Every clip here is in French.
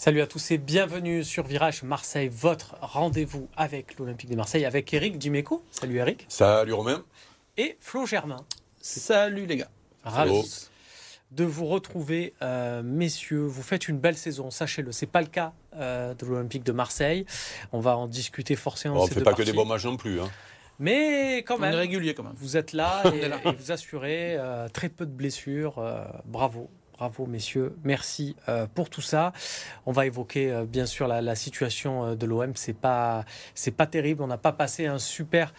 Salut à tous et bienvenue sur Virage Marseille, votre rendez-vous avec l'Olympique de Marseille, avec Eric Dimeco. Salut Eric. Salut Romain. Et Flo Germain. Salut les gars. Ravi de vous retrouver, euh, messieurs. Vous faites une belle saison, sachez-le. C'est pas le cas euh, de l'Olympique de Marseille. On va en discuter forcément. on ne fait pas que des bons matchs non plus. Hein. Mais quand même, régulier quand même. Vous êtes là et, vous assurez euh, très peu de blessures. bravo, Bravo, messieurs. Merci euh, pour tout ça. On va évoquer euh, bien sûr la, situation euh, de l'OM. C'est pas, pas terrible. On n'a pas passé un super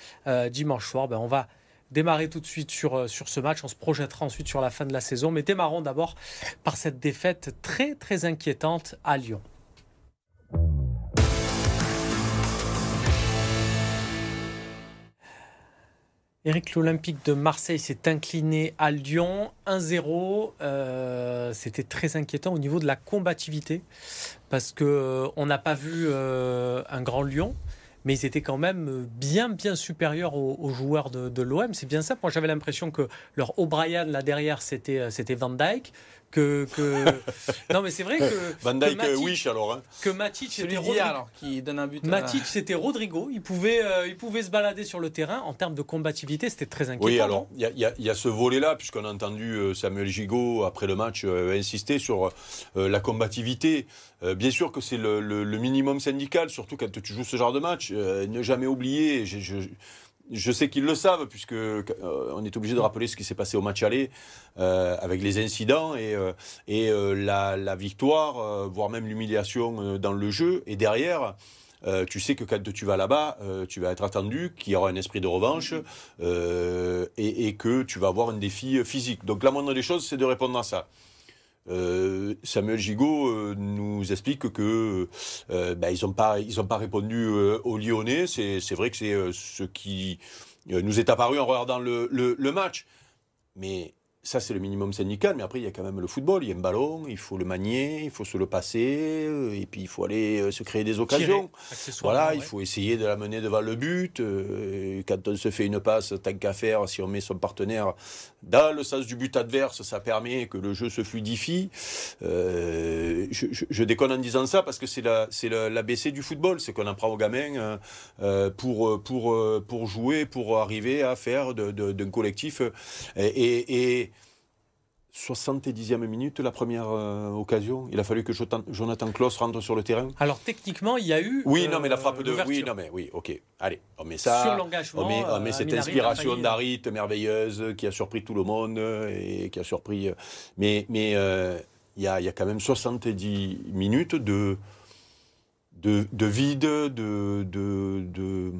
dimanche soir. Ben, on va démarrer tout de suite sur, sur ce match. On se projettera ensuite sur la fin de la saison. Mais démarrons d'abord par cette défaite très très inquiétante à Lyon. Eric, l'Olympique de Marseille s'est incliné à Lyon 1-0. Euh, c'était très inquiétant au niveau de la combativité parce qu'on euh, n'a pas vu euh, un grand Lyon mais ils étaient quand même bien, bien supérieurs aux, joueurs de, l'OM. C'est bien ça. Moi, j'avais l'impression que leur O'Brien, là derrière, c'était, c'était Van Dyke que, non mais c'est vrai que Van Dijk que Matic, Wish alors hein. que Matic c'était Rodrigo alors qui donne un but Matic c'était Rodrigo. Il pouvait euh, il pouvait se balader sur le terrain en termes de combativité c'était très inquiétant oui alors il y, y, a ce volet là puisqu'on a entendu euh, Samuel Gigot après le match euh, insister sur la combativité. Bien sûr que c'est le, le, minimum syndical surtout quand tu joues ce genre de match. Ne jamais oublier je, je sais qu'ils le savent, puisque euh, on est obligé de rappeler ce qui s'est passé au match aller, euh, avec les incidents et, euh, la, victoire, voire même l'humiliation dans le jeu. Et derrière, tu sais que quand tu vas là-bas, tu vas être attendu, qu'il y aura un esprit de revanche et, que tu vas avoir un défi physique. Donc la moindre des choses, c'est de répondre à ça. Euh, Samuel Gigot euh, nous explique que euh, ben, ils n'ont pas ils pas répondu aux Lyonnais. C'est vrai que c'est ce qui nous est apparu en regardant le, le, le match. Mais ça, c'est le minimum syndical, mais après, il y a quand même le football. Il y a un ballon, il faut le manier, il faut se le passer, euh, et puis il faut aller euh, se créer des occasions. voilà, il faut essayer de la mener devant le but. Euh, quand on se fait une passe, tant qu'à faire, si on met son partenaire dans le sens du but adverse, ça permet que le jeu se fluidifie. je, déconne en disant ça parce que c'est l'ABC du football, c'est qu'on en prend aux gamins pour, pour, pour jouer, pour arriver à faire d'un collectif. et 70e minute, la première euh, occasion. Il a fallu que Jonathan Kloss rentre sur le terrain. Alors techniquement, il y a eu. Oui, non, mais la frappe de. Oui, non, mais oui, ok. Allez, on met ça. Sur l'engagement. On met, cette inspiration d'Arit merveilleuse qui a surpris tout le monde et qui a surpris. Euh, mais mais euh, il y, a, y, a, quand même 70 minutes de, de, de vide, de. de, de...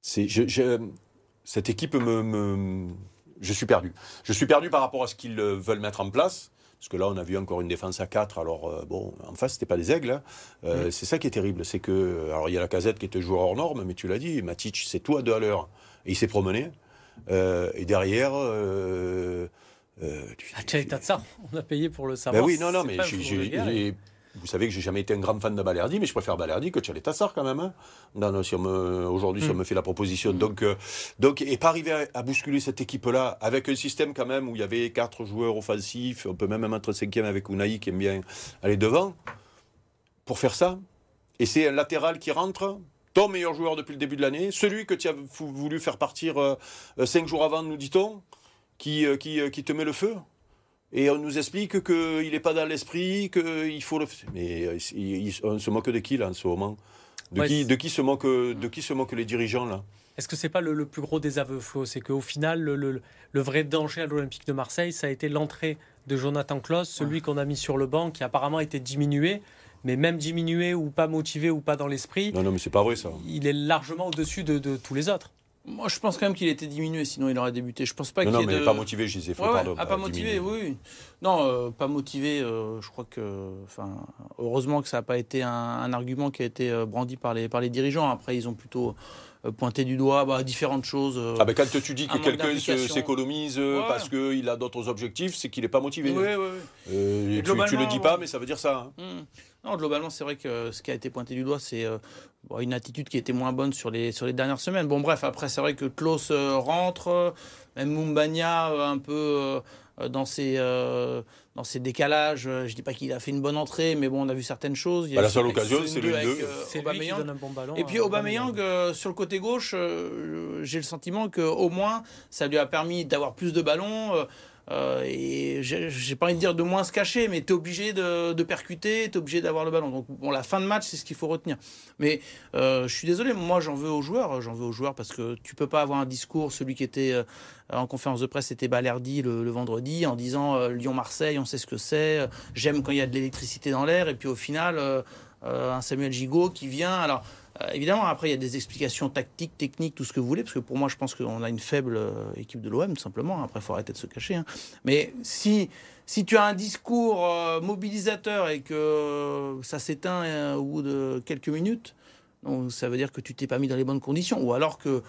C'est, je, cette équipe me je suis perdu. Je suis perdu par rapport à ce qu'ils euh, veulent mettre en place. Parce que là, on a vu encore une défense à 4. Alors, euh, bon, en face, c'était pas des aigles. Hein. Euh, c'est ça qui est terrible. C'est que. Alors, il y a la casette qui était joueur hors norme, mais tu l'as dit, Matic, c'est tout à deux à l'heure. Et il s'est promené. et derrière. Euh, ah, ça, on a payé pour le savoir. Ben oui, non, non, mais j'ai vous savez que j'ai jamais été un grand fan de Balerdi, mais je préfère Balerdi que Tchaletassar quand même. Hein. Aujourd'hui, si on hmm. me fait la proposition. Donc, euh, donc, et pas arriver à, bousculer cette équipe-là avec un système quand même où il y avait quatre joueurs offensifs, on peut même mettre cinquième avec Unai qui aime bien aller devant, pour faire ça. Et c'est un latéral qui rentre, ton meilleur joueur depuis le début de l'année, celui que tu as voulu faire partir euh, euh, cinq jours avant, nous dit-on, qui, qui, qui te met le feu et on nous explique qu'il n'est pas dans l'esprit, qu'il faut le. Mais on se moque de qui là en ce moment? De, qui, de, qui se moque, de qui se moquent les dirigeants là? Est-ce que c'est pas le, plus gros désaveu, Flo C'est qu'au final, le, le, vrai danger à l'Olympique de Marseille, ça a été l'entrée de Jonathan Klaus, celui qu'on a mis sur le banc, qui apparemment été diminué mais même diminué ou pas motivé ou pas dans l'esprit. Non, non, mais c'est pas vrai ça. Il est largement au-dessus de, de, tous les autres. Moi, je pense quand même qu'il était diminué, sinon il aurait débuté. Je pense pas qu'il Non, mais pas motivé, je disais. Faut ouais, ah, pas motivé, oui. Non, euh, pas motivé. Euh, je crois que, enfin, heureusement que ça n'a pas été un, argument qui a été euh, brandi par les par les dirigeants. Après, ils ont plutôt pointé du doigt bah, différentes choses. ah ben quand tu dis que quelqu'un s'économise parce qu'il a d'autres objectifs, c'est qu'il n'est pas motivé. Oui, oui, oui. tu, ne le dis pas, mais ça veut dire ça. Hein. Hmm. Non, globalement, c'est vrai que ce qui a été pointé du doigt, c'est euh, une attitude qui était moins bonne sur les, sur les dernières semaines. Bon, bref, après, c'est vrai que Klaus euh, rentre, même Mumbania, euh, un peu dans ces dans ces décalages. Je dis pas qu'il a fait une bonne entrée, mais bon, on a vu certaines choses. Bah, la seule occasion, c'est le 2. C'est lui qui donne un bon ballon. Et puis Aubameyang, sur le côté gauche, j'ai le sentiment que au moins ça lui a permis d'avoir plus de ballons. Euh, et j'ai pas envie de dire de moins se cacher, mais tu es obligé de, percuter, tu es obligé d'avoir le ballon. Donc, bon, la fin de match, c'est ce qu'il faut retenir. Mais euh, je suis désolé, moi, j'en veux aux joueurs. J'en veux aux joueurs parce que tu peux pas avoir un discours, celui qui était euh, en conférence de presse, c'était Balerdi le, vendredi, en disant Lyon-Marseille, on sait ce que c'est, j'aime quand il y a de l'électricité dans l'air, et puis au final, un Samuel Gigot qui vient. Alors, euh, évidemment, après, il y a des explications tactiques, techniques, tout ce que vous voulez, parce que pour moi, je pense qu'on a une faible euh, équipe de l'OM, tout simplement. Après, il faut arrêter de se cacher. Hein. Mais si, si tu as un discours euh, mobilisateur et que ça s'éteint au bout de quelques minutes, ça veut dire que tu t'es pas mis dans les bonnes conditions. Ou alors que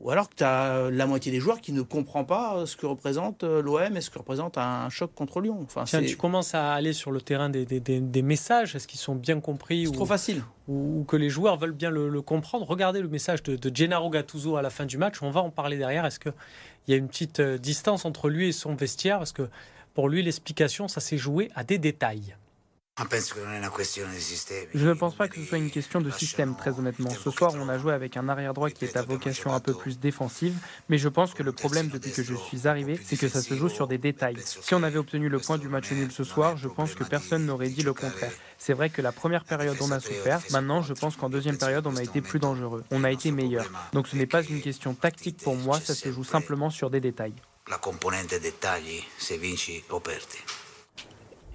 ou alors que tu as la moitié des joueurs qui ne comprend pas euh, ce que représente euh, l'OM et ce que représente un choc contre Lyon. Enfin, Tiens, tu commences à aller sur le terrain des, des, des, messages. Est-ce qu'ils sont bien compris C'est trop facile. Ou, que les joueurs veulent bien le, comprendre? Regardez le message de, de, Gennaro Gattuso à la fin du match. On va en parler derrière. Est-ce qu'il y a une petite euh, distance entre lui et son vestiaire? Parce que pour lui, l'explication, ça s'est joué à des détails. Je ne pense pas que ce soit une question de système, très honnêtement. Ce soir, on a joué avec un arrière-droit qui est à vocation un peu plus défensive, mais je pense que le problème depuis que je suis arrivé, c'est que ça se joue sur des détails. Si on avait obtenu le point du match nul ce soir, je pense que personne n'aurait dit le contraire. C'est vrai que la première période, on a souffert. Maintenant, je pense qu'en deuxième période, on a été plus dangereux. On a été meilleur. Donc ce n'est pas une question tactique pour moi, ça se joue simplement sur des détails. La componente détails, c'est vinci o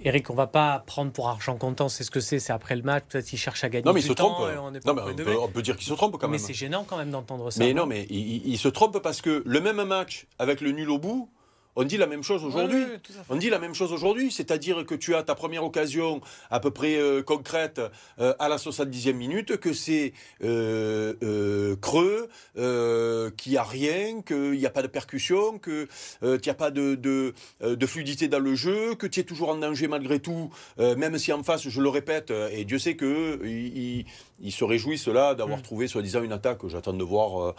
Eric, on va pas prendre pour argent comptant, c'est ce que c'est, c'est après le match, peut-être qu'il cherche à gagner. Non, mais il se trompe. On, non, mais on, peut, dire qu'il se trompe quand même. Mais c'est gênant quand même d'entendre ça. Mais non, mais il, se trompe parce que le même match avec le nul au bout, on dit la même chose aujourd'hui. on dit la même chose aujourd'hui, c'est-à-dire que tu as ta première occasion à peu près euh, concrète euh, à la 70e minute, que c'est euh, creux, qu'il n'y a rien, qu'il n'y a pas de percussion, que tu n'y a pas de, de, fluidité dans le jeu, que tu es toujours en danger malgré tout, même si en face, je le répète, et Dieu sait que ils, se réjouissent là d'avoir mm. trouvé soi-disant une attaque. J'attends de voir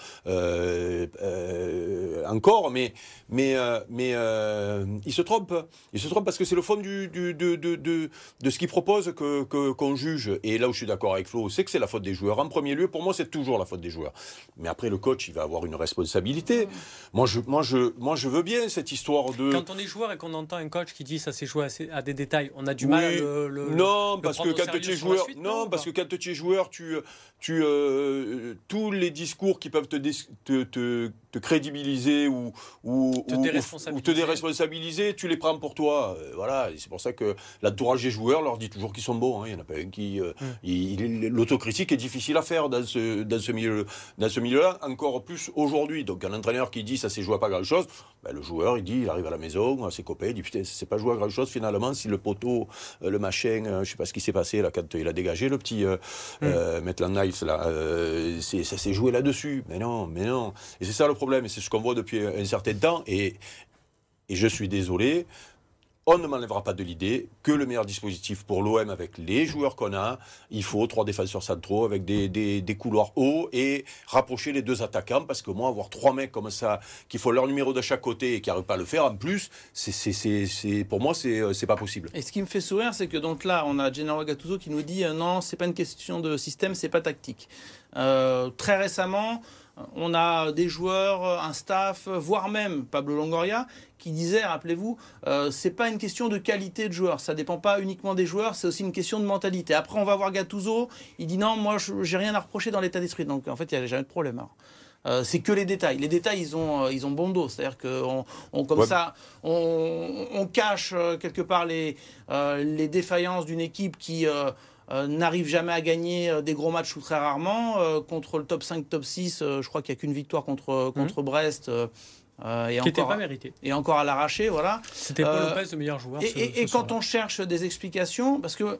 encore, mais mais mais euh, il se trompe. Il se trompe parce que c'est le fond du, de, de, ce qu'il propose qu'on que, juge. Et là où je suis d'accord avec Flo, c'est que c'est la faute des joueurs. En premier lieu, pour moi, c'est toujours la faute des joueurs. Mais après, le coach, il va avoir une responsabilité. Moi, je, moi, je, moi, je veux bien cette histoire de. Quand on est joueur et qu'on entend un coach qui dit ça s'est joué à, des détails, on a du mal à le, Non, parce que quand tu es joueur, non, parce que quand tu es joueur, tu, tu, euh, tous les discours qui peuvent te, te, te te crédibiliser ou, ou, te, déresponsabiliser. tu les prends pour toi. Euh, voilà, c'est pour ça que l'entourage des joueurs leur dit toujours qu'ils sont bons. Hein. Il n'y en a pas un qui. Euh. L'autocritique est difficile à faire dans ce, dans ce milieu-là, milieu encore plus aujourd'hui. Donc un entraîneur qui dit ça s'est joué à pas grand-chose, ben, le joueur il dit, il arrive à la maison, à ses copains, il dit putain, c'est pas joué à grand-chose finalement si le poteau, le machin, je sais pas ce qui s'est passé là quand il a dégagé le petit euh, hum. Maitland Niles là, ça s'est joué là-dessus. Mais non, mais non. Et c'est ça le problème, et c'est ce qu'on voit depuis un certain temps. Et, et je suis désolé, on ne m'enlèvera pas de l'idée que le meilleur dispositif pour l'OM avec les joueurs qu'on a, il faut trois défenseurs centraux avec des, des, couloirs hauts et rapprocher les deux attaquants parce que moi, avoir trois mecs comme ça qui font leur numéro de chaque côté et qui n'arrivent pas à le faire, en plus, c'est, pour moi, c'est, c'est pas possible. Et ce qui me fait sourire, c'est que donc là, on a Gennaro Gattuso qui nous dit euh, non, c'est pas une question de système, c'est pas tactique. Euh, très récemment, on a des joueurs, un staff, voire même Pablo Longoria, qui disait, rappelez-vous, euh, c'est pas une question de qualité de joueur, ça dépend pas uniquement des joueurs, c'est aussi une question de mentalité. Après, on va voir Gattuso, il dit non, moi, j'ai rien à reprocher dans l'état d'esprit. Donc, en fait, il n'y a jamais de problème. Hein. Euh, c'est que les détails. Les détails, ils ont, euh, ils ont bon dos. C'est-à-dire qu'on, on, comme ça, on, cache quelque part les, les défaillances d'une équipe qui euh, n'arrive jamais à gagner euh, des gros matchs ou très rarement. Euh, contre le top 5, top 6, je crois qu'il n'y a qu'une victoire contre, contre mhm. Brest. et qui n'était pas mérité. Et encore à l'arraché, voilà. C'était Paul Lopez le meilleur joueur. Et, et quand on cherche des explications, parce que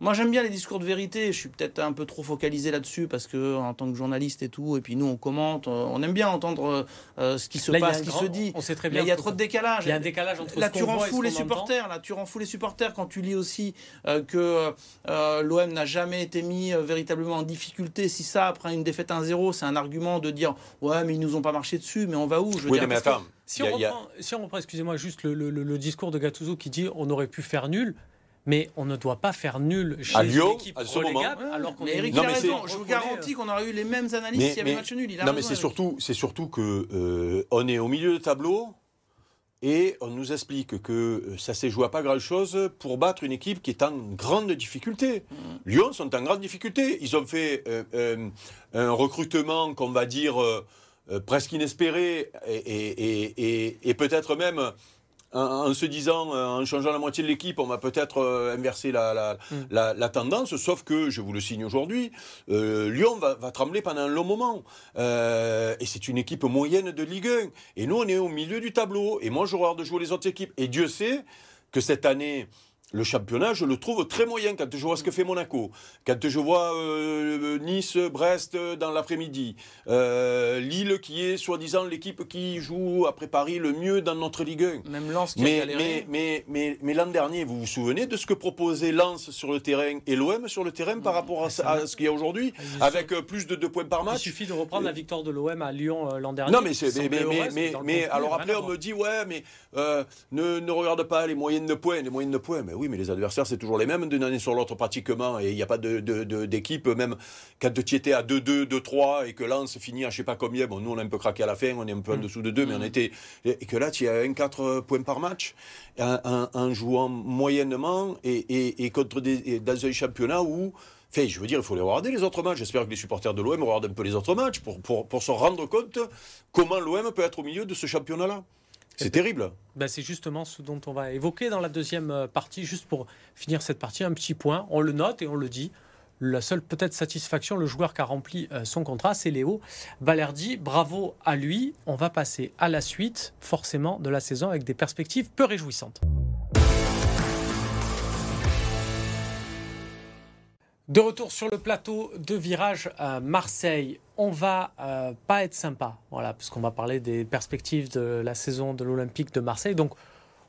moi, j'aime bien les discours de vérité. Je suis peut-être un peu trop focalisé là-dessus parce que, en tant que journaliste et tout, et puis nous, on commente, on aime bien entendre euh, ce qui se passe, ce qui se dit. On sait très bien. Mais il y a trop de décalage. Il y a un décalage entre là, ce tu qu'on rends fou les supporters. Là, tu rends fou les supporters quand tu lis aussi euh, que euh, l'OM n'a jamais été mis euh, véritablement en difficulté. Si ça, après une défaite 1-0, c'est un argument de dire ouais, mais ils nous ont pas marché dessus. Mais on va où Je veux Oui, dire, mais attends. Si a- on, a- reprend, si on reprend, excusez-moi, juste le, le- le- le discours de Gattuso qui dit on aurait pu faire nul, mais on ne doit pas faire nul chez À une Lyon, équipe à ce moment. relégable, alors qu'on Eric, a mais raison. c'est- Je vous garantis qu'on aurait eu les mêmes analyses s'il y avait mais- match nul. Il a Non, mais c'est surtout, c'est surtout que euh, on est au milieu de tableau et on nous explique que euh, ça s'est joué à pas grand-chose pour battre une équipe qui est en grande difficulté. Mm. Lyon sont en grande difficulté. Ils ont fait euh, euh, un recrutement qu'on va dire presque inespéré et, et- et- et- et peut-être même en, en se disant, euh, en changeant la moitié de l'équipe, on va peut-être euh, inverser la, la- Mm. la- la tendance, sauf que, je vous le signe aujourd'hui, euh, Lyon va, va trembler pendant un long moment. Euh, et c'est une équipe moyenne de Ligue 1. Et nous, on est au milieu du tableau. Et moi, je regarde jouer les autres équipes. Et Dieu sait que cette année, le championnat, je le trouve très moyen quand je vois ce que fait Monaco, quand je vois euh, Nice, Brest euh, dans l'après-midi, euh, Lille qui est soi-disant l'équipe qui joue après Paris le mieux dans notre Ligue 1. Même Lens qui a Mais, galéré. mais, mais, mais, mais l'an dernier, vous vous souvenez de ce que proposait Lens sur le terrain et l'OM sur le terrain par rapport à, ce- à ce qu'il y a aujourd'hui, Ils avec plus de deux points par Il match suffit de reprendre la victoire de l'OM à Lyon l'an dernier. non, mais, mais, alors après, à on me dit, ouais, mais euh, ne, ne regarde pas les moyennes de points. Les moyennes de points, mais oui, mais les adversaires, c'est toujours les mêmes d'une année sur l'autre pratiquement. Et il n'y a pas de, de- de- d'équipe, même quand tu étais à 2-2, 2-3 et que Lens finit à je sais pas combien. Bon, nous, on a un peu craqué à la fin, on est un peu en dessous de 2, mais on était. Et que là, tu as 1-4 points par match en, jouant moyennement et, et- et contre des, et dans un championnat où. Fait, je veux dire, il faut les regarder les autres matchs. J'espère que les supporters de l'OM regardent un peu les autres matchs pour, pour, pour se rendre compte comment l'OM peut être au milieu de ce championnat-là. C'est terrible. Ben, c'est justement ce dont on va évoquer dans la deuxième euh, partie, juste pour finir cette partie, un petit point. On le note et on le dit. La seule peut-être satisfaction, le joueur qui a rempli euh, son contrat, c'est Léo Balerdi. Bravo à lui. On va passer à la suite, forcément, de la saison avec des perspectives peu réjouissantes. De retour sur le plateau de virage à Marseille, on va euh, pas être sympa, voilà, puisqu'on va parler des perspectives de la saison de l'Olympique de Marseille. Donc,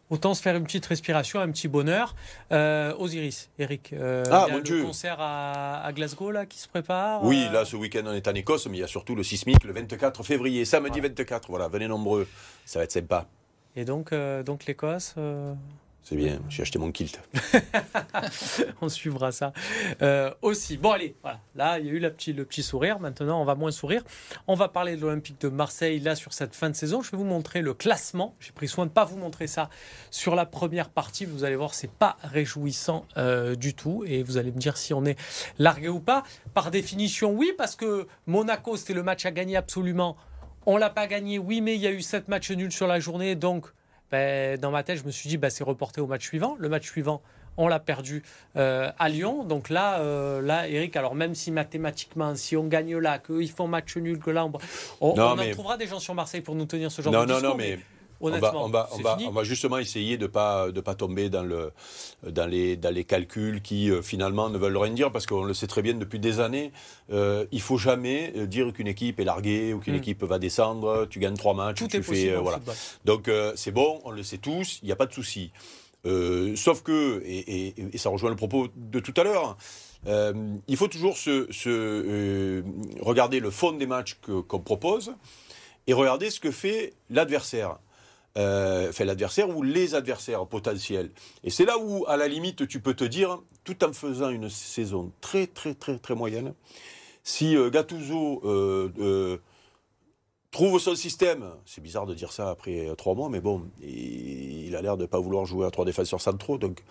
autant se faire une petite respiration, un petit bonheur. Euh, Osiris, Eric, euh, Ah, il y a le Dieu. concert à, à Glasgow là qui se prépare. Oui, euh, là, ce week-end, on est en Écosse, mais il y a surtout le sismique le 24 février, samedi 24. Voilà, venez nombreux. Ça va être sympa. Et donc, donc l'Écosse. C'est bien, j'ai acheté mon kilt. on suivra ça euh, aussi. Bon, allez, voilà. Là, il y a eu le petit sourire. Maintenant, on va moins sourire. On va parler de l'Olympique de Marseille, là, sur cette fin de saison. Je vais vous montrer le classement. J'ai pris soin de ne pas vous montrer ça sur la première partie. Vous allez voir, c'est pas réjouissant euh, du tout. Et vous allez me dire si on est largué ou pas. Par définition, oui, parce que Monaco, c'était le match à gagner absolument. On l'a pas gagné, oui, mais il y a eu sept matchs nuls sur la journée. Donc, ben, dans ma tête, je me suis dit, ben, c'est reporté au match suivant. Le match suivant, on l'a perdu euh, à Lyon. Donc là, euh, là, Eric, alors même si mathématiquement, si on gagne là, qu'ils font match nul, que là, on, on, Non, on mais- en trouvera des gens sur Marseille pour nous tenir ce genre Non, de non, discours. non, mais on honnêtement, va, on, va, on, c'est va, fini. on va justement essayer de ne pas, de pas tomber dans, le, dans, les, dans les calculs qui euh, finalement ne veulent rien dire parce qu'on le sait très bien depuis des années. Euh, il faut jamais euh, dire qu'une équipe est larguée ou qu'une Mm. équipe va descendre. Tu gagnes trois matchs, Tout tu est fais. possible voilà. Donc c'est bon, on le sait tous, il n'y a pas de souci. Sauf que, et, et- et ça rejoint le propos de tout à l'heure, euh, il faut toujours se, se, euh, regarder le fond des matchs qu'on propose et regarder ce que fait l'adversaire. Euh, fait l'adversaire ou les adversaires potentiels. Et c'est là où, à la limite, tu peux te dire, tout en faisant une saison très, très, très, très moyenne, si euh, Gattuso euh, euh, trouve son système, c'est bizarre de dire ça après trois mois, mais bon, il, il a l'air de ne pas vouloir jouer à trois défenseurs centraux, donc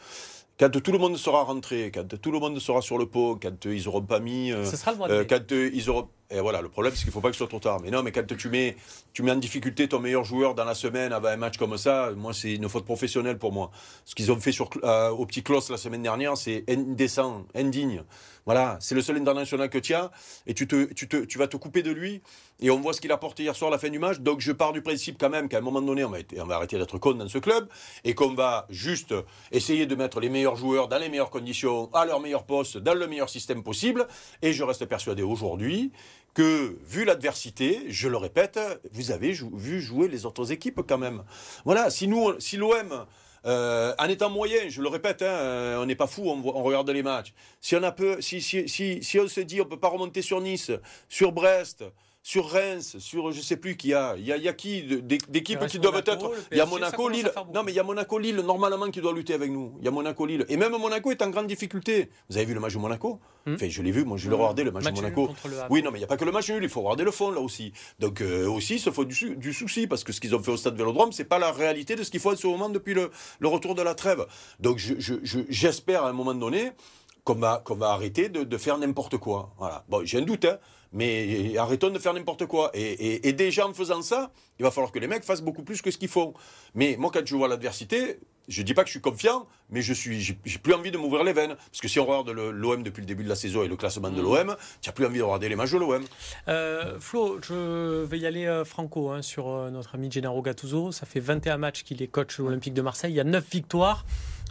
quand tout le monde sera rentré, quand tout le monde sera sur le pot, quand ils n'auront pas mis... euh, Ce sera le mois de euh, mai. quand euh, ils auront... Et voilà, le problème, c'est qu'il ne faut pas que ce soit trop tard. Mais non, mais quand tu mets, tu mets en difficulté ton meilleur joueur dans la semaine avant un match comme ça, moi, c'est une faute professionnelle pour moi. Ce qu'ils ont fait sur, euh, au petit Clos la semaine dernière, c'est indécent, indigne. Voilà, c'est le seul international que tu as, et tu, te, tu, te, tu vas te couper de lui. Et on voit ce qu'il a porté hier soir à la fin du match. Donc je pars du principe quand même qu'à un moment donné, on va, arrêter d'être con dans ce club, et qu'on va juste essayer de mettre les meilleurs joueurs dans les meilleures conditions, à leur meilleur poste, dans le meilleur système possible. Et je reste persuadé aujourd'hui que, vu l'adversité, je le répète, vous avez vu jouer les autres équipes quand même. Voilà, si nous, si l'OM, euh, en étant moyen, je le répète, hein, euh, on n'est pas fou, on, regarde les matchs. Si on a peu, si on se dit on peut pas remonter sur Nice, sur Brest, sur Reims, sur je sais plus qui y a. Il y a, y a qui d'équipes qui doivent être. Il y a Monaco, Lille. Non, mais il y a Monaco, Lille normalement qui doit lutter avec nous. Il y a Monaco, Lille. Et même Monaco est en grande difficulté. Vous avez vu le match de Monaco hmm. Enfin, je l'ai vu, moi je l'ai regardé le match, de Monaco. Oui, non, mais il n'y a pas que le match nul, il faut regarder le fond là aussi. Donc euh, aussi, il se faut du, du, souci parce que ce qu'ils ont fait au stade Vélodrome, c'est pas la réalité de ce qu'il faut en ce moment depuis le, le, retour de la trêve. Donc j'espère je, à un moment donné qu'on va, qu'on va arrêter de, de faire n'importe quoi. Voilà. Bon, j'ai un doute, hein. Mais arrêtons de faire n'importe quoi. Et, déjà en faisant ça, il va falloir que les mecs fassent beaucoup plus que ce qu'ils font. Mais moi, quand je vois l'adversité, je ne dis pas que je suis confiant, mais je suis, j'ai plus envie de m'ouvrir les veines. Parce que si on regarde l'OM depuis le début de la saison et le classement de mm. l'OM, tu n'as plus envie de regarder les matchs de l'OM. Euh, Flo, je vais y aller euh, franco hein, sur euh, notre ami Gennaro Gattuso. Ça fait 21 matchs qu'il est coach olympique de Marseille. Il y a 9 victoires.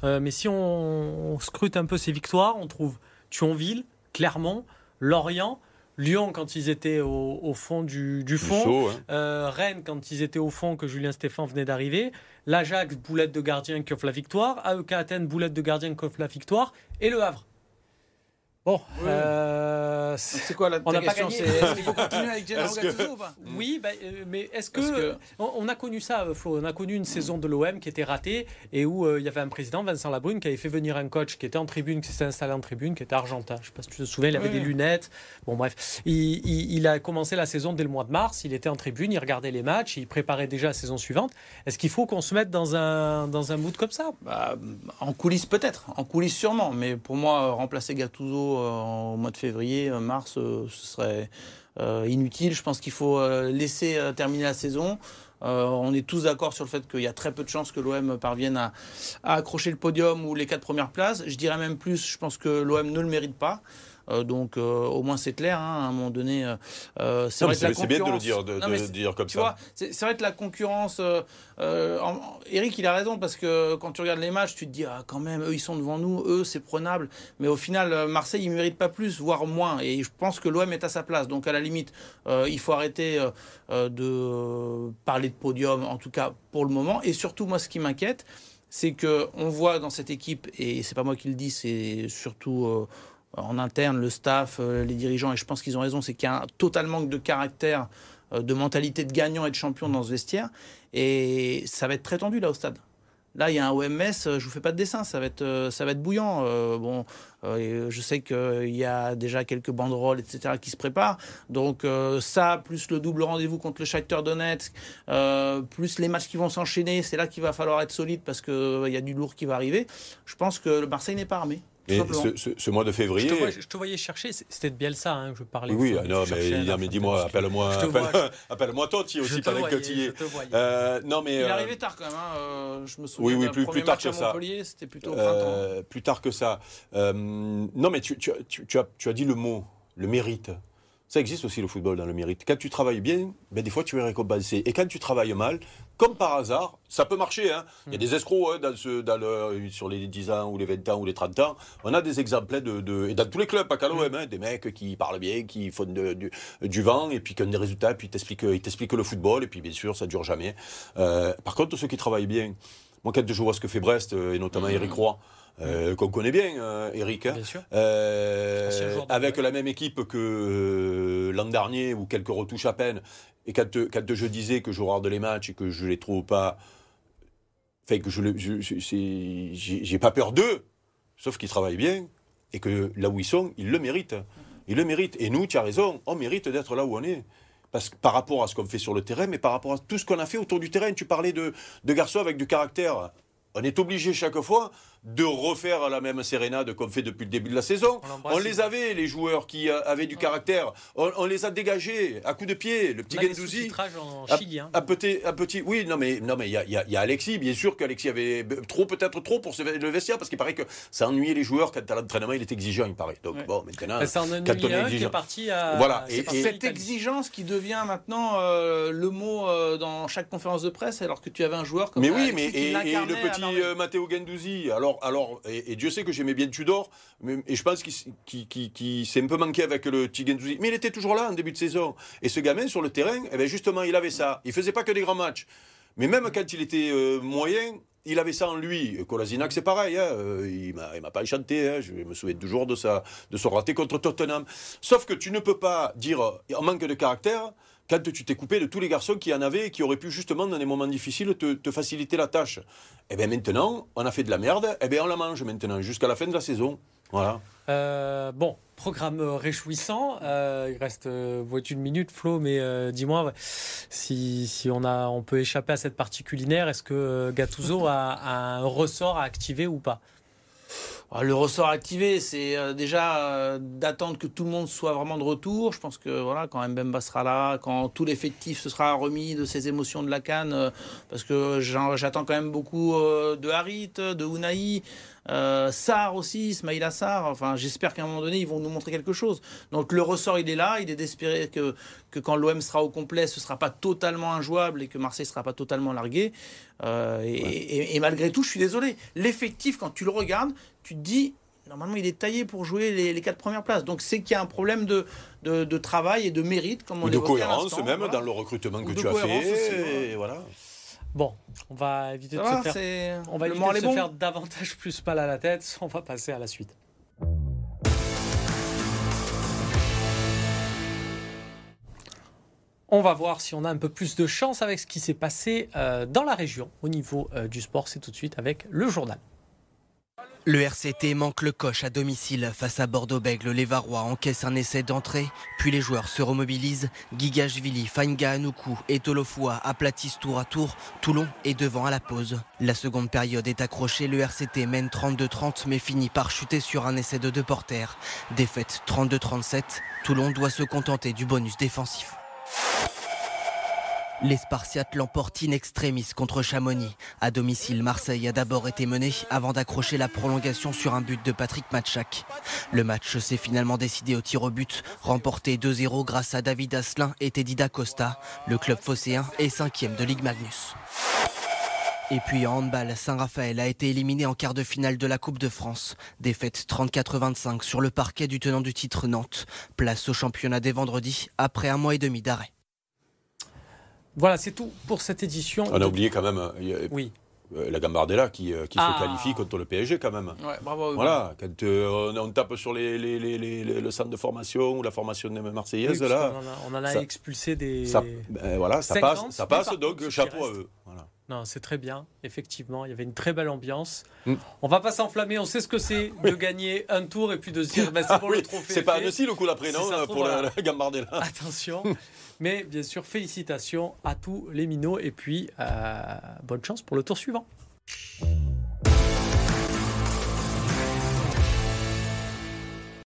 mais si on, on, scrute un peu ces victoires, on trouve Thionville, Clermont, Lorient. Lyon quand ils étaient au, fond du, fond, euh, Rennes quand ils étaient au fond que Julien Stéphan venait d'arriver, l'Ajax boulette de gardien qui offre la victoire, AEK Athènes boulette de gardien qui offre la victoire. Et le Havre Bon, euh, c'est quoi la on question C'est il faut continuer avec Gennaro Gattuso ou pas Oui, bah, euh, mais est-ce que, On, a connu ça, euh, Flo On a connu une saison de l'OM qui était ratée et où il y avait un président, Vincent Labrune, qui avait fait venir un coach qui était en tribune, qui s'est installé en tribune, qui était argentin. Je ne sais pas si tu te souviens, il avait des lunettes. Bon, bref, il, a commencé la saison dès le mois de mars. Il était en tribune, il regardait les matchs, il préparait déjà la saison suivante. Est-ce qu'il faut qu'on se mette dans un dans un mood comme ça? Bah, En coulisses peut-être, en coulisses sûrement, mais pour moi remplacer Gattuso au mois de février, euh, mars, euh, ce serait euh, inutile. Je pense qu'il faut laisser terminer la saison. on est tous d'accord sur le fait qu'il y a très peu de chances que l'OM parvienne à, accrocher le podium ou les quatre premières places. Je dirais même plus, je pense que l'OM ne le mérite pas. Euh, donc euh, au moins c'est clair. Hein, à un moment donné, euh, c'est vrai que la bien de le dire, de, dire comme ça. C'est vrai que la concurrence. Eric, il a raison parce que quand tu regardes les matchs, tu te dis ah quand même eux ils sont devant nous, eux c'est prenable. Mais au final, Marseille il mérite pas plus, voire moins. Et je pense que l'OM est à sa place. Donc à la limite, il faut arrêter de parler de podium, en tout cas pour le moment. Et surtout moi, ce qui m'inquiète, c'est que on voit dans cette équipe, et c'est pas moi qui le dis, c'est surtout en interne, le staff, euh, les dirigeants, et je pense qu'ils ont raison, c'est qu'il y a un total manque de caractère, euh, de mentalité de gagnant et de champion dans ce vestiaire. Et ça va être très tendu là au stade. Là, il y a un OMS, euh, je vous fais pas de dessin, ça va être, ça va être bouillant. bon, je sais qu'il y a déjà quelques banderoles, etc., qui se préparent. Donc ça, plus le double rendez-vous contre le Shakhtar Donetsk, plus les matchs qui vont s'enchaîner, c'est là qu'il va falloir être solide parce qu'il y a du lourd qui va arriver. Je pense que le Marseille n'est pas armé. Et ce, mois de février. Je te, voyais, chercher, c'était de Bielsa hein, que je parlais. Oui, non, mais, mais dis-moi, appelle-moi appelle, appelle Totti aussi, y es. Euh, non, mais, Il est euh, arrivé tard quand même, hein, euh, je me souviens. Oui, oui, plus, plus tard que ça. C'était plutôt au printemps. plus tard que ça. non, mais tu, tu, tu, as, tu as dit le mot, le mérite. Ça existe aussi le football dans le mérite. Quand tu travailles bien, ben des fois tu es récompensé. Et quand tu travailles mal, comme par hasard, ça peut marcher. Hein. Il y a des escrocs hein, dans ce, dans le, sur les 10 ans ou les 20 ans ou les 30 ans. On a des exemples de, de et dans tous les clubs, pas qu'à l'OM, hein, des mecs qui parlent bien, qui font du, du, vent et puis qui ont des résultats, puis ils t'expliquent le football et puis bien sûr ça dure jamais. Euh, par contre, ceux qui travaillent bien, moi quand je vois ce que fait Brest euh, et notamment Eric Roy, euh, qu'on connaît bien, euh, Eric. Hein. Euh, avec la même équipe que l'an dernier, ou quelques retouches à peine. Et quand, quand je disais que je regarde les matchs et que je les trouve pas. Fait que je j'ai pas peur d'eux, sauf qu'ils travaillent bien et que là où ils sont, ils le méritent. Ils le méritent. Et nous, tu as raison, on mérite d'être là où on est parce que, par rapport à ce qu'on fait sur le terrain, mais par rapport à tout ce qu'on a fait autour du terrain. Tu parlais de, de garçons avec du caractère on est obligé chaque fois de refaire la même sérénade qu'on fait depuis le début de la saison. On, les avait, les joueurs qui euh, avaient du caractère. On, les a dégagés à coups de pied. Le petit Gendouzi. en Chili. Hein. Un, petit, un petit, oui, non mais non mais il y a, y a, Alexis. Bien sûr qu'Alexis avait trop, peut-être trop pour le vestiaire parce qu'il paraît que ça ennuyait les joueurs quand à l'entraînement il est exigeant, il paraît. Donc bon, maintenant, ben, ça en quand on est exigeant, parti à, voilà. Et, cette exigence qui devient maintenant euh, le mot euh, dans chaque conférence de presse, alors que tu avais un joueur comme Mais oui, mais et, le petit Matteo Gendouzi. Alors, alors, et, Dieu sait que j'aimais bien Tudor, mais, et je pense qu'il s'est un peu manqué avec le petit Gendouzi. Mais il était toujours là en début de saison. Et ce gamin sur le terrain, eh bien justement, il avait ça. Il faisait pas que des grands matchs. Mais même quand il était euh, moyen, il avait ça en lui. Colasinac, c'est pareil. Hein. Euh, il ne m'a pas chanté. Hein. Je me souviens toujours de, sa, de son raté contre Tottenham. Sauf que tu ne peux pas dire en manque de caractère quand tu t'es coupé de tous les garçons qui en avaient et qui auraient pu justement dans des moments difficiles te, faciliter la tâche. Et eh bien maintenant, on a fait de la merde, et eh bien on la mange maintenant jusqu'à la fin de la saison. Voilà. Euh, bon, programme réjouissant. Euh, il reste euh, une minute, Flo, mais euh, dis-moi si, si, on, a, on peut échapper à cette partie culinaire. Est-ce que Gattuso a, un ressort à activer ou pas? Le ressort activé, c'est déjà d'attendre que tout le monde soit vraiment de retour. Je pense que voilà, quand Mbemba sera là, quand tout l'effectif se sera remis de ses émotions de la canne, parce que j'attends quand même beaucoup de Harit, de Unai. Euh, Sar aussi, Ismail Assar. Enfin, j'espère qu'à un moment donné, ils vont nous montrer quelque chose. Donc le ressort, il est là. Il est d'espérer que, que quand l'OM sera au complet, ce ne sera pas totalement injouable et que Marseille ne sera pas totalement largué. Euh, et, malgré tout, je suis désolé. L'effectif, quand tu le regardes, tu te dis, normalement, il est taillé pour jouer les, quatre premières places. Donc, c'est qu'il y a un problème de, de, travail et de mérite, comme on Ou de cohérence, même dans le recrutement que tu as fait. Et voilà. Bon, on va éviter de se faire, on va éviter de se faire davantage plus mal à la tête. On va passer à la suite. On va voir si on a un peu plus de chance avec ce qui s'est passé euh, dans la région au niveau euh, du sport. C'est tout de suite avec le journal. Le RCT manque le coche à domicile face à Bordeaux-Bègle. Les Varois encaissent un essai d'entrée, puis les joueurs se remobilisent. Gigashvili, Fainga Anoukou et Tolofua aplatissent tour à tour. Toulon est devant à la pause. La seconde période est accrochée. Le RCT mène 32-30 mais finit par chuter sur un essai de deux porteurs. Défaite 32-37. Toulon doit se contenter du bonus défensif. Les Spartiates l'emportent in extremis contre Chamonix. À domicile, Marseille a d'abord été mené avant d'accrocher la prolongation sur un but de Patrick Matchak. Le match s'est finalement décidé au tir au but, remporté 2-0 grâce à David Asselin et Teddy Costa. Le club phocéen est cinquième de Ligue Magnus. Et puis en handball, Saint-Raphaël a été éliminé en quart de finale de la Coupe de France. Défaite 34-25 sur le parquet du tenant du titre Nantes. Place au championnat dès vendredi après un mois et demi d'arrêt. Voilà, c'est tout pour cette édition. On a oublié quand même. Euh, oui. Euh, la Gambardella qui, euh, se ah. qualifie contre le PSG quand même. Ouais, bravo, voilà, quand on, tape sur les, les, les, le centre de formation ou la formation marseillaise, là, on, en a, expulsé des. Ça, ben, voilà, ça passe, ça passe donc chapeau à eux. Voilà. Non, c'est très bien, effectivement. Il y avait une très belle ambiance. Mm. On va pas s'enflammer, on sait ce que c'est de gagner un tour et puis de se dire, ben, c'est pour le trophée. C'est pas Annecy le coup d'après, non, pour la, la Gambardella. Attention. Mais bien sûr, félicitations à tous les minots et puis euh, bonne chance pour le tour suivant.